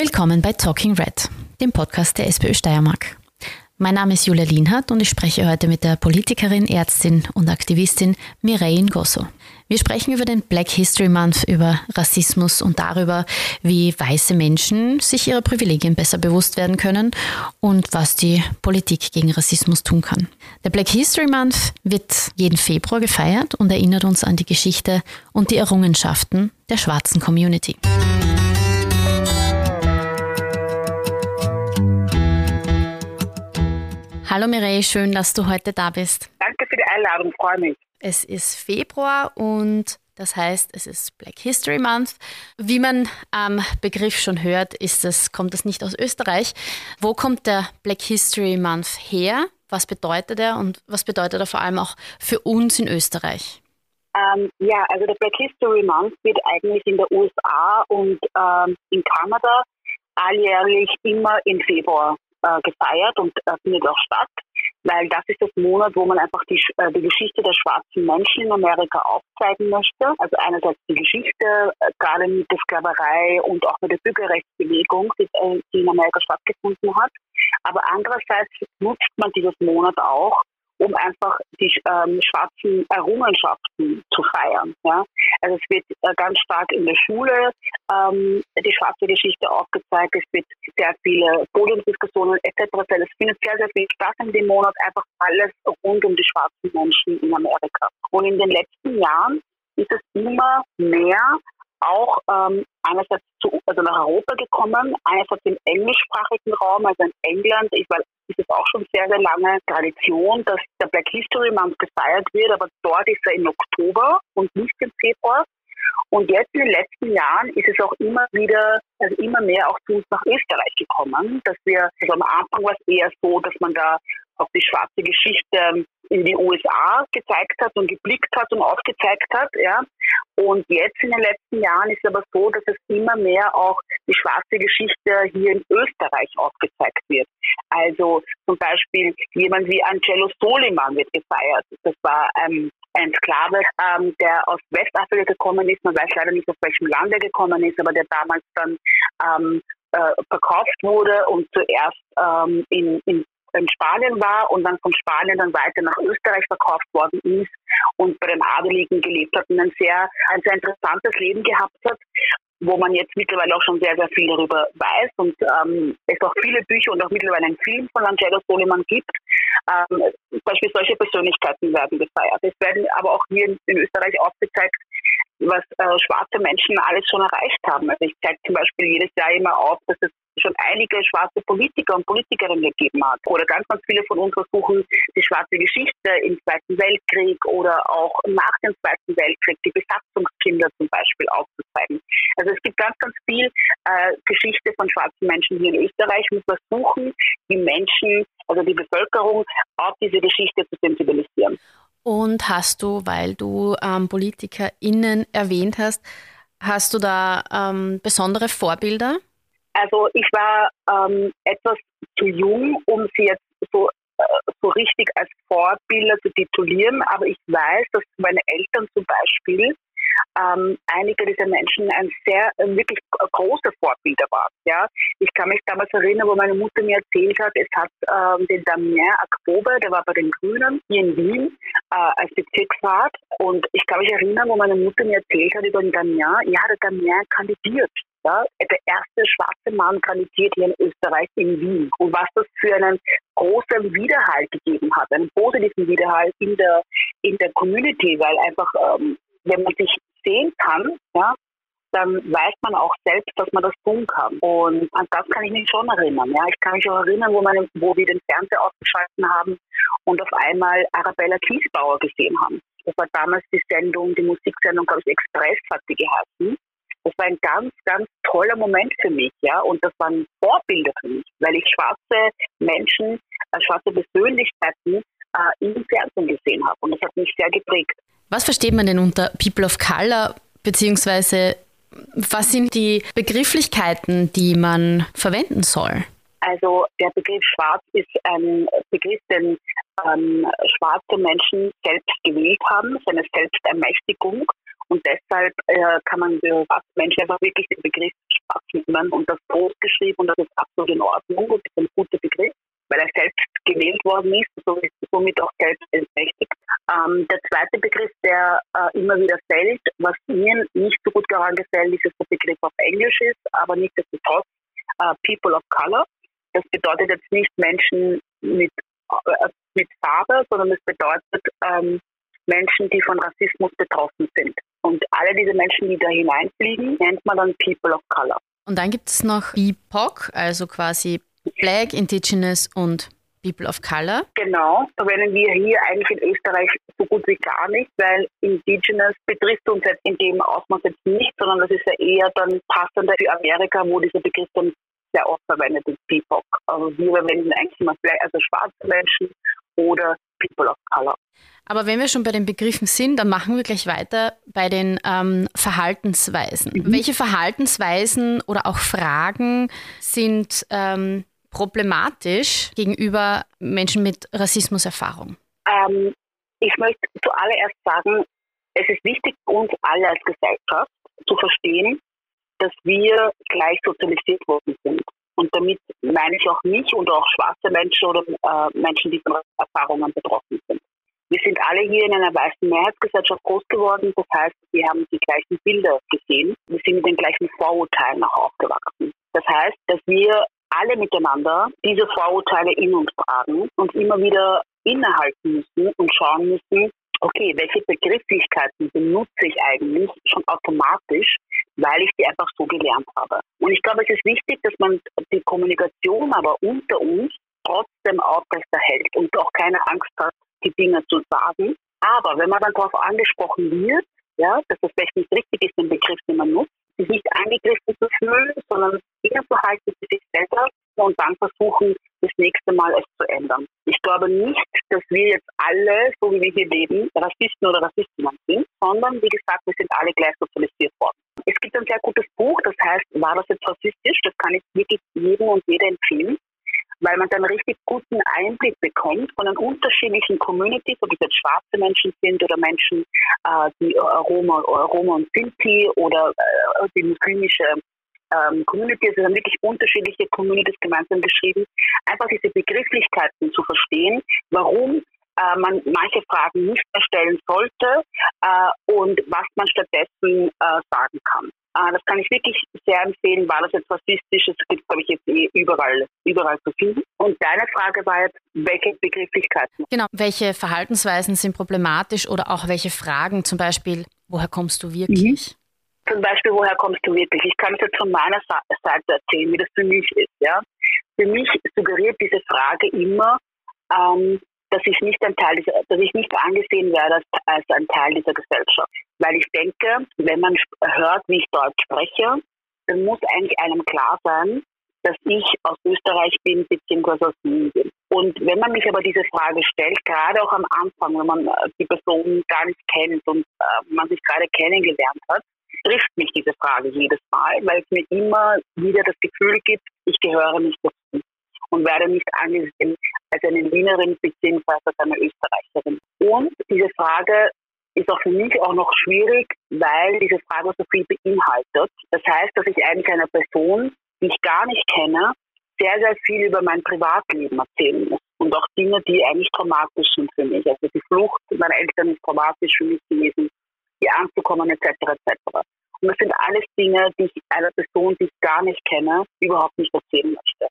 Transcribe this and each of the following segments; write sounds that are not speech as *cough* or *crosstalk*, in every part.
Willkommen bei Talking Red, dem Podcast der SPÖ Steiermark. Mein Name ist Julia Lienhardt und ich spreche heute mit der Politikerin, Ärztin und Aktivistin Mireille Ngosso. Wir sprechen über den Black History Month, über Rassismus und darüber, wie weiße Menschen sich ihrer Privilegien besser bewusst werden können und was die Politik gegen Rassismus tun kann. Der Black History Month wird jeden Februar gefeiert und erinnert uns an die Geschichte und die Errungenschaften der schwarzen Community. Hallo Mireille, schön, dass du heute da bist. Danke für die Einladung, freue mich. Es ist Februar und das heißt, es ist Black History Month. Wie man am Begriff schon hört, ist es, kommt es nicht aus Österreich. Wo kommt der Black History Month her? Was bedeutet er und was bedeutet er vor allem auch für uns in Österreich? Ähm, ja, also der Black History Month wird eigentlich in der USA und ähm, in Kanada alljährlich immer im Februar äh, gefeiert und äh, findet auch statt, weil das ist das Monat, wo man einfach die, äh, die Geschichte der schwarzen Menschen in Amerika aufzeigen möchte. Also einerseits die Geschichte, äh, gerade mit der Sklaverei und auch mit der Bürgerrechtsbewegung, die, äh, die in Amerika stattgefunden hat. Aber andererseits nutzt man dieses Monat auch, um einfach die ähm, schwarzen Errungenschaften zu feiern. Ja? Also es wird äh, ganz stark in der Schule ähm, die schwarze Geschichte aufgezeigt, es wird sehr viele Podiumsdiskussionen etc. Es findet sehr, sehr viel statt in dem Monat, einfach alles rund um die schwarzen Menschen in Amerika. Und in den letzten Jahren ist es immer mehr auch ähm, einerseits zu, also nach Europa gekommen, einerseits im englischsprachigen Raum, also in England. Ich war ist es auch schon sehr, sehr lange Tradition, dass der Black History Month gefeiert wird, aber dort ist er im Oktober und nicht im Februar. Und jetzt in den letzten Jahren ist es auch immer wieder, also immer mehr auch zu uns nach Österreich gekommen, dass wir, also am Anfang war es eher so, dass man da auf die schwarze Geschichte in die USA gezeigt hat und geblickt hat und aufgezeigt hat, ja. Und jetzt in den letzten Jahren ist es aber so, dass es immer mehr auch die schwarze Geschichte hier in Österreich aufgezeigt wird. Also zum Beispiel jemand wie Angelo Soliman wird gefeiert. Das war ähm, ein Sklave, ähm, der aus Westafrika gekommen ist. Man weiß leider nicht, aus welchem Land er gekommen ist, aber der damals dann ähm, äh, verkauft wurde und zuerst ähm, in, in in Spanien war und dann von Spanien dann weiter nach Österreich verkauft worden ist und bei den Adeligen gelebt hat und ein sehr, ein sehr interessantes Leben gehabt hat wo man jetzt mittlerweile auch schon sehr, sehr viel darüber weiß und ähm, es auch viele Bücher und auch mittlerweile einen Film von Angelo Soliman gibt. Ähm, zum Beispiel solche Persönlichkeiten werden gefeiert. Es werden aber auch hier in, in Österreich aufgezeigt, was äh, schwarze Menschen alles schon erreicht haben. Also ich zeige zum Beispiel jedes Jahr immer auf, dass es schon einige schwarze Politiker und Politikerinnen gegeben hat. Oder ganz, ganz viele von uns versuchen, die schwarze Geschichte im Zweiten Weltkrieg oder auch nach dem Zweiten Weltkrieg, die Besatzungskinder zum Beispiel aufzuzeigen. Also es gibt ganz, ganz viel äh, Geschichte von schwarzen Menschen hier in Österreich und versuchen, die Menschen, also die Bevölkerung auf diese Geschichte zu sensibilisieren. Und hast du, weil du ähm, PolitikerInnen erwähnt hast, hast du da ähm, besondere Vorbilder? Also ich war ähm, etwas zu jung, um sie jetzt so, äh, so richtig als Vorbilder zu titulieren, aber ich weiß, dass meine Eltern zum Beispiel ähm, einige dieser Menschen ein sehr äh, wirklich große Vorbilder waren. Ja, ich kann mich damals erinnern, wo meine Mutter mir erzählt hat, es hat ähm, den Damien Akbobe, der war bei den Grünen hier in Wien äh, als Bezirksrat und ich kann mich erinnern, wo meine Mutter mir erzählt hat über den Damien, ja, der Damien kandidiert. Ja, der erste schwarze Mann kandidiert hier in Österreich in Wien. Und was das für einen großen Widerhalt gegeben hat, einen positiven Widerhalt in der, in der Community, weil einfach ähm, wenn man sich sehen kann, ja, dann weiß man auch selbst, dass man das tun kann. Und an das kann ich mich schon erinnern. Ja. Ich kann mich auch erinnern, wo, meine, wo wir den Fernseher ausgeschalten haben und auf einmal Arabella Kiesbauer gesehen haben. Das war damals die Sendung, die Musiksendung, glaube ich, Express hat sie geheißen. Das war ein ganz, ganz toller Moment für mich, ja. Und das waren Vorbilder für mich, weil ich schwarze Menschen, äh, schwarze Persönlichkeiten äh, im Fernsehen gesehen habe. Und das hat mich sehr geprägt. Was versteht man denn unter People of Color, beziehungsweise was sind die Begrifflichkeiten, die man verwenden soll? Also der Begriff Schwarz ist ein Begriff, den ähm, schwarze Menschen selbst gewählt haben, seine Selbstermächtigung. Und deshalb äh, kann man schwarze Menschen einfach wirklich den Begriff Platz nehmen und das groß geschrieben und das ist absolut in Ordnung und ist ein guter Begriff, weil er selbst gewählt worden ist, somit auch selbst entmächtigt. Ähm, der zweite Begriff, der äh, immer wieder fällt, was mir nicht so gut daran gefällt, ist, dass der Begriff auf Englisch ist, aber nicht nichtsdestotrotz äh, People of Color. Das bedeutet jetzt nicht Menschen mit, äh, mit Farbe, sondern es bedeutet ähm, Menschen, die von Rassismus betroffen sind. Und alle diese Menschen, die da hineinfliegen, nennt man dann People of Color. Und dann gibt es noch BIPOC, also quasi Black, Indigenous und People of Color. Genau, verwenden wir hier eigentlich in Österreich so gut wie gar nicht, weil Indigenous betrifft uns jetzt in dem Ausmaß jetzt nicht, sondern das ist ja eher dann passender für Amerika, wo dieser Begriff dann sehr oft verwendet ist, BIPOC. Also wir verwenden eigentlich immer also schwarze Menschen oder People of Color. Aber wenn wir schon bei den Begriffen sind, dann machen wir gleich weiter bei den ähm, Verhaltensweisen. Mhm. Welche Verhaltensweisen oder auch Fragen sind ähm, problematisch gegenüber Menschen mit Rassismuserfahrung? Ähm, ich möchte zuallererst sagen, es ist wichtig für uns alle als Gesellschaft zu verstehen, dass wir gleich sozialisiert worden sind. Und damit meine ich auch mich und auch schwarze Menschen oder äh, Menschen, die von Erfahrungen betroffen sind. Wir sind alle hier in einer weißen Mehrheitsgesellschaft groß geworden. Das heißt, wir haben die gleichen Bilder gesehen. Wir sind mit den gleichen Vorurteilen auch aufgewachsen. Das heißt, dass wir alle miteinander diese Vorurteile in uns tragen und immer wieder innehalten müssen und schauen müssen, okay, welche Begrifflichkeiten benutze ich eigentlich schon automatisch, weil ich die einfach so gelernt habe. Und ich glaube, es ist wichtig, dass man die Kommunikation aber unter uns trotzdem aufrechterhält und auch keine Angst hat, die Dinge zu sagen. Aber wenn man dann darauf angesprochen wird, ja, dass das vielleicht nicht richtig ist, den Begriff, den man nutzt, sich nicht angegriffen zu fühlen, sondern innezuhalten für sich selber und dann versuchen, das nächste Mal es zu ändern. Ich glaube nicht, dass wir jetzt alle, so wie wir hier leben, Rassisten oder Rassistinnen sind, sondern wie gesagt, wir sind alle gleich sozialisiert worden. Es gibt ein sehr gutes Buch, das heißt, war das jetzt rassistisch? Das kann ich wirklich jedem und jeder empfehlen weil man dann richtig guten Einblick bekommt von den unterschiedlichen Communities, ob es jetzt schwarze Menschen sind oder Menschen, äh, die äh, Roma, Roma und Sinti oder äh, die muslimische ähm, Community, also haben wirklich unterschiedliche Communities gemeinsam geschrieben, einfach diese Begrifflichkeiten zu verstehen, warum äh, man manche Fragen nicht mehr stellen sollte äh, und was man stattdessen äh, sagen kann. Äh, das kann ich wirklich sehr empfehlen, war das jetzt rassistisch, das gibt glaube ich jetzt eh überall, überall zu finden. Und deine Frage war jetzt, welche Begrifflichkeiten? Genau, welche Verhaltensweisen sind problematisch oder auch welche Fragen, zum Beispiel, woher kommst du wirklich? Mhm zum Beispiel, woher kommst du wirklich? Ich kann es jetzt von meiner Seite erzählen, wie das für mich ist. Ja? Für mich suggeriert diese Frage immer, ähm, dass ich nicht ein Teil dieser, dass ich nicht angesehen werde als, ein Teil dieser Gesellschaft. Weil ich denke, wenn man hört, wie ich Deutsch spreche, dann muss eigentlich einem klar sein, dass ich aus Österreich bin beziehungsweise aus Wien bin. Und wenn man mich aber diese Frage stellt, gerade auch am Anfang, wenn man äh, die Person gar nicht kennt und äh, man sich gerade kennengelernt hat, trifft mich diese Frage jedes Mal, weil es mir immer wieder das Gefühl gibt, ich gehöre nicht dazu und werde nicht angesehen als eine Wienerin bzw. als eine Österreicherin. Und diese Frage ist auch für mich auch noch schwierig, weil diese Frage so viel beinhaltet. Das heißt, dass ich eigentlich einer Person, die ich gar nicht kenne, sehr, sehr viel über mein Privatleben erzählen muss. Und auch Dinge, die eigentlich traumatisch sind für mich. Also die Flucht meiner Eltern ist traumatisch für mich gewesen, hier anzukommen etc. etc. Und das sind alles Dinge, die ich einer Person, die ich gar nicht kenne, überhaupt nicht erzählen möchte.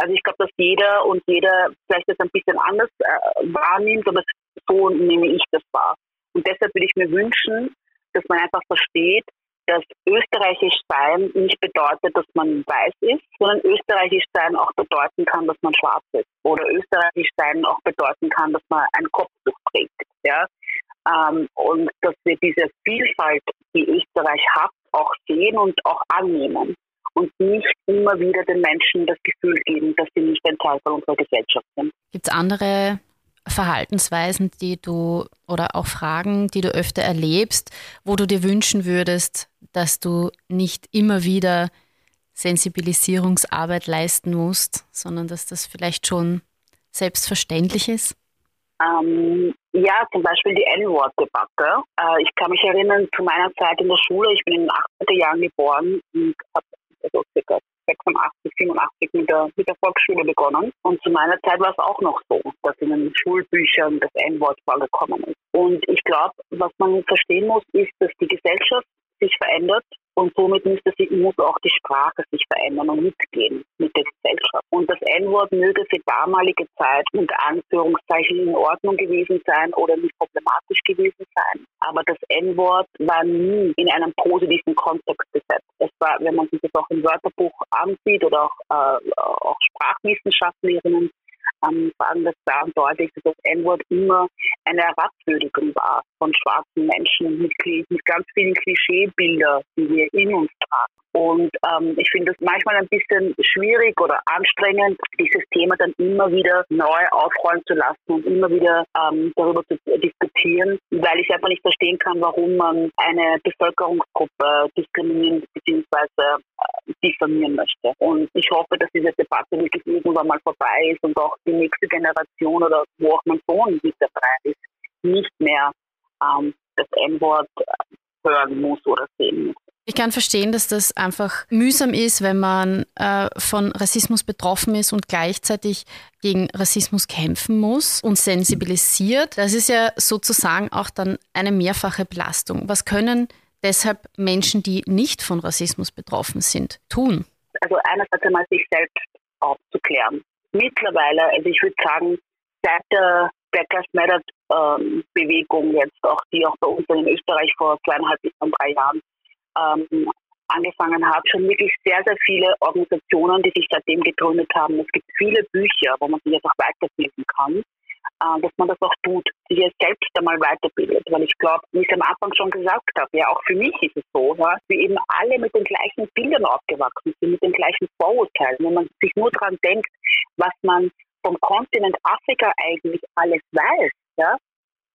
Also ich glaube, dass jeder und jeder vielleicht das ein bisschen anders äh, wahrnimmt, aber so nehme ich das wahr. Und deshalb würde ich mir wünschen, dass man einfach versteht, dass österreichisch sein nicht bedeutet, dass man weiß ist, sondern österreichisch sein auch bedeuten kann, dass man schwarz ist. Oder österreichisch sein auch bedeuten kann, dass man ein Kopftuch trägt. Ja? Ähm, und dass wir diese Vielfalt, die Österreich hat, auch sehen und auch annehmen und nicht immer wieder den Menschen das Gefühl geben, dass sie nicht ein Teil von unserer Gesellschaft sind. Gibt es andere Verhaltensweisen, die du oder auch Fragen, die du öfter erlebst, wo du dir wünschen würdest, dass du nicht immer wieder Sensibilisierungsarbeit leisten musst, sondern dass das vielleicht schon selbstverständlich ist? Ähm, ja, zum Beispiel die N-Wort-Debatte. Äh, ich kann mich erinnern zu meiner Zeit in der Schule, ich bin in den 80er Jahren geboren und habe also circa 86, 87 mit der, mit der Volksschule begonnen. Und zu meiner Zeit war es auch noch so, dass in den Schulbüchern das N-Wort vorgekommen ist. Und ich glaube, was man verstehen muss, ist, dass die Gesellschaft sich verändert und somit müsste sie, muss auch die Sprache sich verändern und mitgehen mit der Gesellschaft. Und das N-Wort möge für damalige Zeit unter Anführungszeichen in Ordnung gewesen sein oder nicht problematisch gewesen sein. Aber das N-Wort war nie in einem positiven Kontext gesetzt. Es war, wenn man sich das auch im Wörterbuch ansieht oder auch, äh, auch Sprachwissenschaftlerinnen, ähm, sagen das da deutlich, dass das N-Wort immer eine Herabwürdigung war von schwarzen Menschen mit, mit ganz vielen Klischeebildern, die wir in uns tragen. Und ähm, ich finde es manchmal ein bisschen schwierig oder anstrengend, dieses Thema dann immer wieder neu aufrollen zu lassen und immer wieder ähm, darüber zu diskutieren, weil ich einfach nicht verstehen kann, warum man eine Bevölkerungsgruppe diskriminieren bzw. Äh, diffamieren möchte. Und ich hoffe, dass diese Debatte wirklich irgendwann mal vorbei ist und auch die nächste Generation oder wo auch mein Sohn mit dabei ist, nicht mehr ähm, das N-Wort hören muss oder sehen muss. Ich kann verstehen, dass das einfach mühsam ist, wenn man äh, von Rassismus betroffen ist und gleichzeitig gegen Rassismus kämpfen muss und sensibilisiert. Das ist ja sozusagen auch dann eine mehrfache Belastung. Was können deshalb Menschen, die nicht von Rassismus betroffen sind, tun? Also einerseits einmal sich selbst aufzuklären. Mittlerweile, also ich würde sagen, seit der Black Lives Matter ähm, Bewegung jetzt auch, die auch bei uns in Österreich vor zweieinhalb bis drei Jahren ähm, angefangen hat, schon wirklich sehr, sehr viele Organisationen, die sich seitdem gegründet haben. Es gibt viele Bücher, wo man sich jetzt auch weiterbilden kann, äh, dass man das auch tut, sich jetzt selbst einmal weiterbildet. Weil ich glaube, wie ich am Anfang schon gesagt habe, ja, auch für mich ist es so, ja, wir eben alle mit den gleichen Bildern aufgewachsen sind, mit den gleichen Vorurteilen. Wenn man sich nur daran denkt, was man vom Kontinent Afrika eigentlich alles weiß, ja,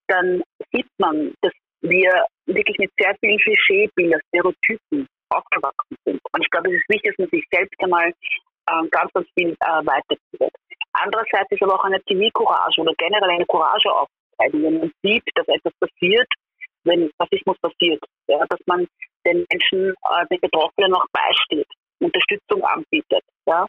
dann sieht man, dass wir wirklich mit sehr vielen Klischeebildern, Stereotypen aufgewachsen sind. Und ich glaube, es ist wichtig, dass man sich selbst einmal äh, ganz, ganz viel äh, weiterbildet. Andererseits ist aber auch eine Zivilcourage oder generell eine Courage aufzuzeigen, wenn man sieht, dass etwas passiert, wenn Rassismus passiert, ja, dass man den Menschen, äh, den Betroffenen noch beisteht, Unterstützung anbietet ja,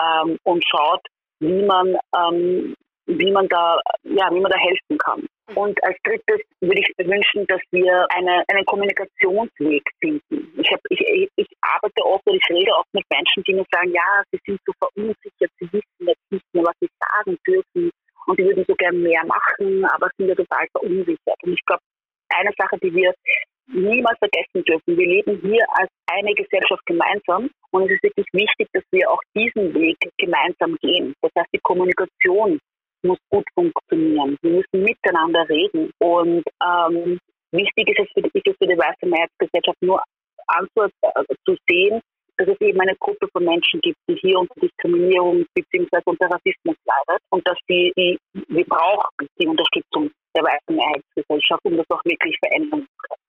ähm, und schaut, wie man, ähm, wie man da, ja, wie man da helfen kann. Und als drittes würde ich mir wünschen, dass wir eine, einen Kommunikationsweg finden. Ich, hab, ich, ich arbeite oft oder ich rede oft mit Menschen, die mir sagen, ja, sie sind so verunsichert, sie wissen jetzt nicht mehr, was sie sagen dürfen und sie würden so gern mehr machen, aber sind ja total verunsichert. Und ich glaube, eine Sache, die wir niemals vergessen dürfen, wir leben hier als eine Gesellschaft gemeinsam und es ist wirklich wichtig, dass wir auch diesen Weg gemeinsam gehen. Das heißt, die Kommunikation muss gut funktionieren. Wir müssen miteinander reden. Und ähm, wichtig ist es für die, ist es für die weiße Mehrheitsgesellschaft nur anzu, äh, zu sehen, dass es eben eine Gruppe von Menschen gibt, die hier unter Diskriminierung bzw. unter Rassismus leidet und dass die, die wir brauchen die Unterstützung der weißen Mehrheitsgesellschaft, um das auch wirklich verändern zu können.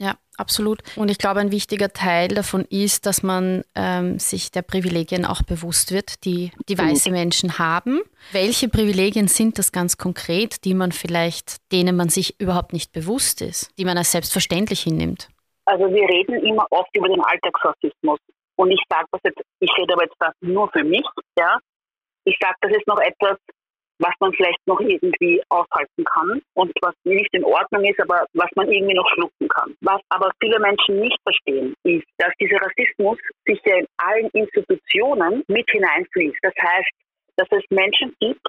Ja, absolut. Und ich glaube, ein wichtiger Teil davon ist, dass man ähm, sich der Privilegien auch bewusst wird, die die weiße Menschen haben. Welche Privilegien sind das ganz konkret, die man vielleicht, denen man sich überhaupt nicht bewusst ist, die man als selbstverständlich hinnimmt? Also wir reden immer oft über den Alltagsrassismus. Und ich sage das jetzt, ich rede aber jetzt nur für mich, ja. Ich sage, das ist noch etwas, was man vielleicht noch irgendwie aushalten kann und was nicht in Ordnung ist, aber was man irgendwie noch schlucken kann. Was aber viele Menschen nicht verstehen, ist, dass dieser Rassismus sich ja in allen Institutionen mit hineinfließt. Das heißt, dass es Menschen gibt,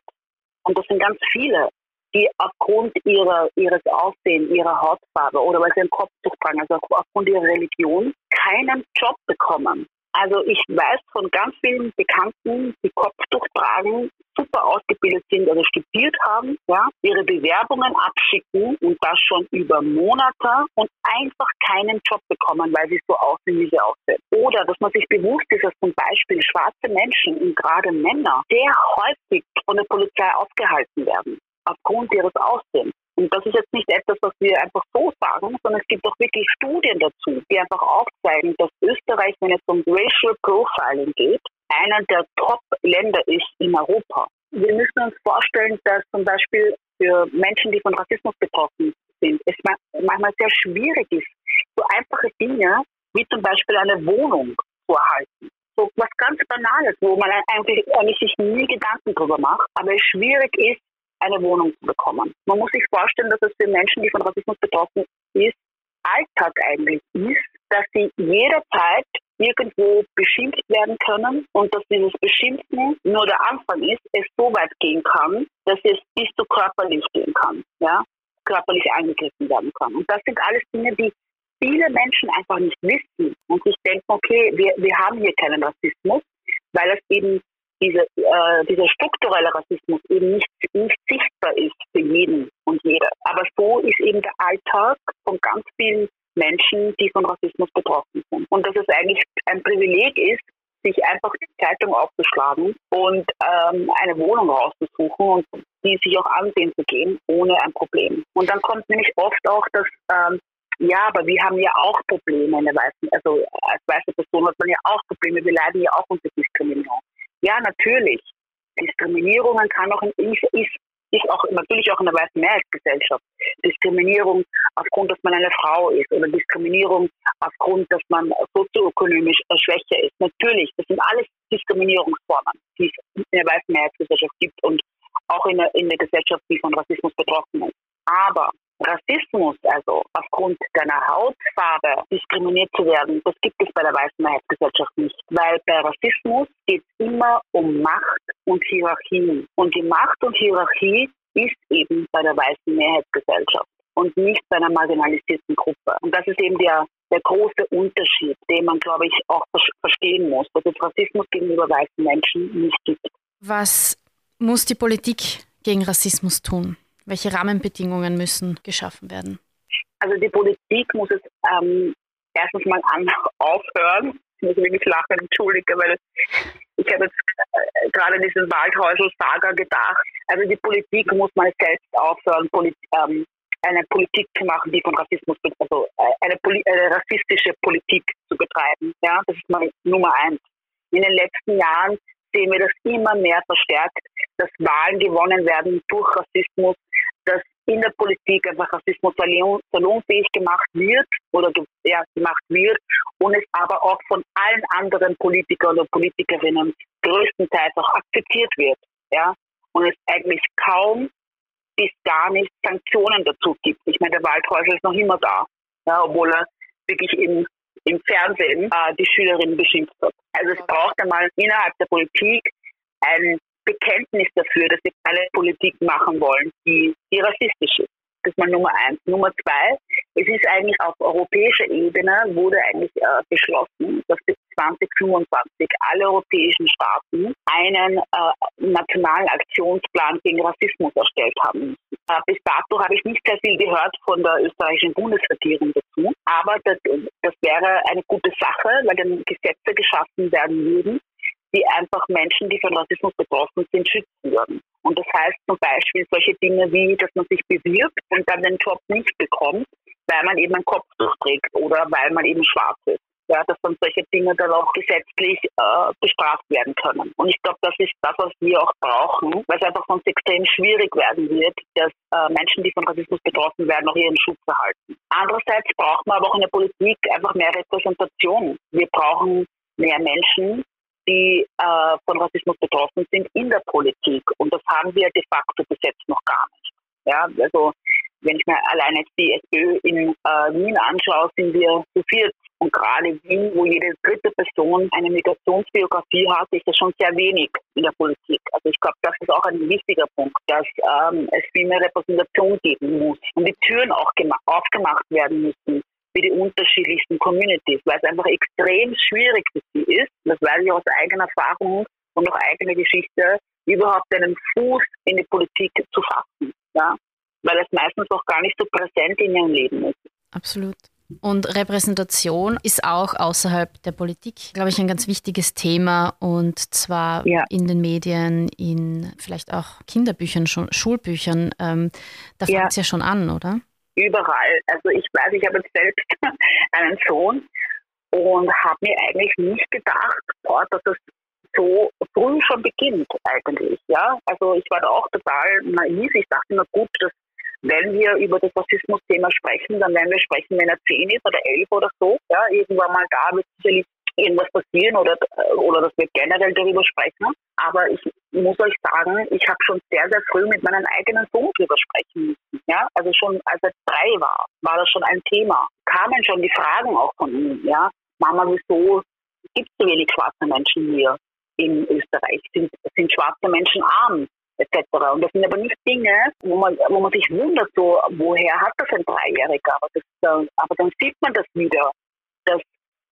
und das sind ganz viele, die aufgrund ihrer, ihres Aussehens, ihrer Hautfarbe oder weil sie einen Kopftuch tragen, also aufgrund ihrer Religion, keinen Job bekommen. Also ich weiß von ganz vielen Bekannten, die Kopftuch tragen, super ausgebildet sind, also studiert haben, ja, ihre Bewerbungen abschicken und das schon über Monate und einfach keinen Job bekommen, weil sie so aussehen, wie sie aussehen. Oder dass man sich bewusst ist, dass zum Beispiel schwarze Menschen und gerade Männer sehr häufig von der Polizei aufgehalten werden aufgrund ihres Aussehens. Und das ist jetzt nicht etwas, was wir einfach so sagen, sondern es gibt auch wirklich Studien dazu, die einfach aufzeigen, dass Österreich, wenn es um Racial Profiling geht, einer der Top-Länder ist in Europa. Wir müssen uns vorstellen, dass zum Beispiel für Menschen, die von Rassismus betroffen sind, es manchmal sehr schwierig ist, so einfache Dinge wie zum Beispiel eine Wohnung vorhalten. So was ganz Banales, wo man eigentlich, eigentlich sich nie Gedanken drüber macht, aber es schwierig ist, eine Wohnung zu bekommen. Man muss sich vorstellen, dass es für Menschen, die von Rassismus betroffen ist, Alltag eigentlich ist, dass sie jederzeit irgendwo beschimpft werden können und dass dieses Beschimpfen nur der Anfang ist, es so weit gehen kann, dass es bis zu körperlich gehen kann, ja, körperlich angegriffen werden kann. Und das sind alles Dinge, die viele Menschen einfach nicht wissen und sich denken, okay, wir, wir haben hier keinen Rassismus, weil es eben diese, äh, dieser strukturelle Rassismus eben nicht, nicht sichtbar ist für jeden und jede. Aber so ist eben der Alltag von ganz vielen Menschen, die von Rassismus betroffen sind. Und dass es eigentlich ein Privileg ist, sich einfach die Zeitung aufzuschlagen und ähm, eine Wohnung rauszusuchen und die sich auch ansehen zu gehen, ohne ein Problem. Und dann kommt nämlich oft auch das, ähm, ja, aber wir haben ja auch Probleme in der weißen, also als weiße Person hat man ja auch Probleme, wir leiden ja auch unter Diskriminierung. Ja, natürlich. Diskriminierungen kann auch, ist, ist ist auch natürlich auch in der weißen Mehrheitsgesellschaft. Diskriminierung aufgrund, dass man eine Frau ist oder Diskriminierung aufgrund, dass man sozioökonomisch schwächer ist. Natürlich, das sind alles Diskriminierungsformen, die es in der weißen Mehrheitsgesellschaft gibt und auch in der, in der Gesellschaft, die von Rassismus betroffen ist. Aber Rassismus, also aufgrund deiner Hautfarbe diskriminiert zu werden, das gibt es bei der weißen Mehrheitsgesellschaft nicht. Weil bei Rassismus geht es immer um Macht und Hierarchien. Und die Macht und Hierarchie ist eben bei der weißen Mehrheitsgesellschaft und nicht bei einer marginalisierten Gruppe. Und das ist eben der, der große Unterschied, den man, glaube ich, auch verstehen muss, dass es Rassismus gegenüber weißen Menschen nicht gibt. Was muss die Politik gegen Rassismus tun? Welche Rahmenbedingungen müssen geschaffen werden? Also die Politik muss es ähm, erstens mal an aufhören. Ich muss wirklich lachen, entschuldige, weil ich habe jetzt äh, gerade diesen Waldhäusl-Saga gedacht. Also die Politik muss mal selbst aufhören, Polit ähm, eine Politik zu machen, die von Rassismus, also äh, eine, eine, rassistische Politik zu betreiben. Ja, das ist mal Nummer eins. In den letzten Jahren sehen wir das immer mehr verstärkt, dass Wahlen gewonnen werden durch Rassismus, in der Politik einfach Rassismus salonfähig gemacht wird oder ja, gemacht wird und es aber auch von allen anderen Politikern und Politikerinnen größtenteils auch akzeptiert wird. Ja? Und es eigentlich kaum bis gar nicht Sanktionen dazu gibt. Ich meine, der Waldhäusl ist noch immer da, ja, obwohl er wirklich im, im Fernsehen äh, die Schülerinnen beschimpft hat. Also es braucht einmal innerhalb der Politik ein Bekenntnis dafür, dass wir keine Politik machen wollen, die, die rassistisch ist. Das ist mal Nummer eins. Nummer zwei, es ist eigentlich auf europäischer Ebene wurde eigentlich äh, beschlossen, dass bis 2025 alle europäischen Staaten einen äh, nationalen Aktionsplan gegen Rassismus erstellt haben. Äh, bis dato habe ich nicht sehr viel gehört von der österreichischen Bundesregierung dazu, aber das, das wäre eine gute Sache, weil dann Gesetze geschaffen werden würden, die einfach Menschen, die von Rassismus betroffen sind, schützen würden. Und das heißt zum Beispiel solche Dinge wie, dass man sich bewirbt und dann den Job nicht bekommt, weil man eben ein Kopftuch trägt oder weil man eben schwarz ist. Ja, dass dann solche Dinge dann auch gesetzlich äh, bestraft werden können. Und ich glaube, das ist das, was wir auch brauchen, weil es einfach sonst extrem schwierig werden wird, dass äh, Menschen, die von Rassismus betroffen werden, auch ihren Schutz erhalten. Andererseits braucht man aber auch in der Politik einfach mehr Repräsentation. Wir brauchen mehr Menschen, die äh, von Rassismus betroffen sind in der Politik. Und das haben wir de facto bis jetzt noch gar nicht. Ja, also wenn ich mir alleine die SPÖ in äh, Wien anschaue, sind wir zu viert. Und gerade Wien, wo jede dritte Person eine Migrationsbiografie hat, ist das schon sehr wenig in der Politik. Also ich glaube, das ist auch ein wichtiger Punkt, dass ähm, es viel mehr Repräsentation geben muss und die Türen auch aufgemacht werden müssen für die unterschiedlichsten Communities, weil es einfach extrem schwierig für sie ist, das weiß ich aus eigener Erfahrung und auch eigener Geschichte, überhaupt einen Fuß in die Politik zu fassen, ja, weil es meistens auch gar nicht so präsent in ihrem Leben ist. Absolut. Und Repräsentation ist auch außerhalb der Politik, glaube ich, ein ganz wichtiges Thema und zwar ja. in den Medien, in vielleicht auch Kinderbüchern, Schulbüchern. Ähm, da fängt es ja. ja schon an, oder? Überall. Also ich weiß, ich habe jetzt selbst *laughs* einen Sohn und habe mir eigentlich nicht gedacht, boah, dass es so früh schon beginnt eigentlich. Ja, also ich war da auch total naiv. Ich dachte mir gut, dass wenn wir über das Rassismus-Thema sprechen, dann werden wir sprechen, wenn er zehn ist oder elf oder so. Ja, irgendwann mal da wird sicherlich irgendwas passieren oder, oder dass wir generell darüber sprechen. Aber ich muss euch sagen, ich habe schon sehr, sehr früh mit meinem eigenen Sohn darüber sprechen müssen. Ja? Also schon als er drei war, war das schon ein Thema. Kamen schon die Fragen auch von ihm. Ja? Mama, wieso gibt es so wenig schwarze Menschen hier in Österreich? Sind, sind schwarze Menschen arm? etc. Und das sind aber nicht Dinge, wo man, wo man sich wundert, so, woher hat das ein Dreijähriger? Aber, das, äh, aber dann sieht man das wieder, dass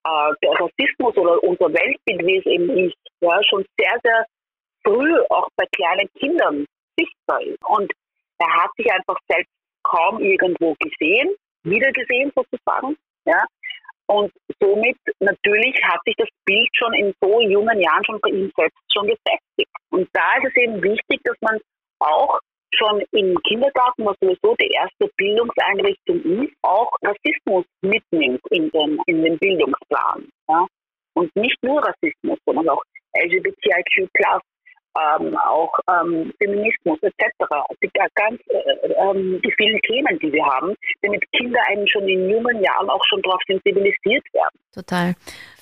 äh, der Rassismus oder unser Weltbild, wie es eben ist, ja, schon sehr, sehr früh auch bei kleinen Kindern sichtbar ist. Und er hat sich einfach selbst kaum irgendwo gesehen, wiedergesehen sozusagen. Ja. Und somit natürlich hat sich das Bild schon in so jungen Jahren schon bei ihm selbst schon gefestigt. Und da ist es eben wichtig, dass man auch schon im Kindergarten, was sowieso die erste Bildungseinrichtung ist, auch Rassismus mitnimmt in den, in den Bildungsplan. Ja? Und nicht nur Rassismus, sondern auch LGBTIQ+, ähm, auch ähm, Feminismus etc. Die, ganz, äh, ähm, die vielen Themen, die wir haben, damit Kinder einen schon in jungen Jahren auch schon darauf sensibilisiert werden. Total.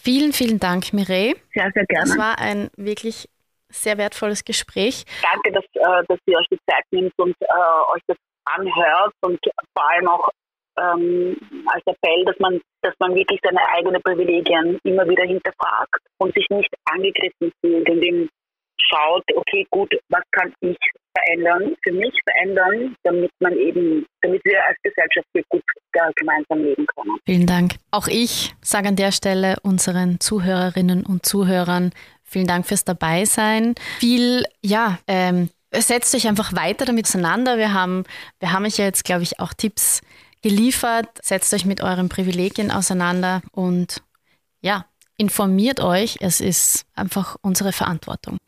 Vielen, vielen Dank, Mireille. Sehr, sehr gerne. Es war ein wirklich sehr wertvolles Gespräch. Danke, dass, äh, dass ihr euch die Zeit nimmt und äh, euch das anhört und vor allem auch ähm, als Appell, dass man, dass man wirklich seine eigenen Privilegien immer wieder hinterfragt und sich nicht angegriffen fühlt, indem schaut, okay, gut, was kann ich verändern, für mich verändern, damit man eben, damit wir als Gesellschaft hier gut gemeinsam leben können. Vielen Dank. Auch ich sage an der Stelle unseren Zuhörerinnen und Zuhörern vielen Dank fürs Dabeisein. Viel, ja, ähm, setzt euch einfach weiter damit auseinander. Wir haben, wir haben euch ja jetzt, glaube ich, auch Tipps geliefert. Setzt euch mit euren Privilegien auseinander und ja, informiert euch. Es ist einfach unsere Verantwortung.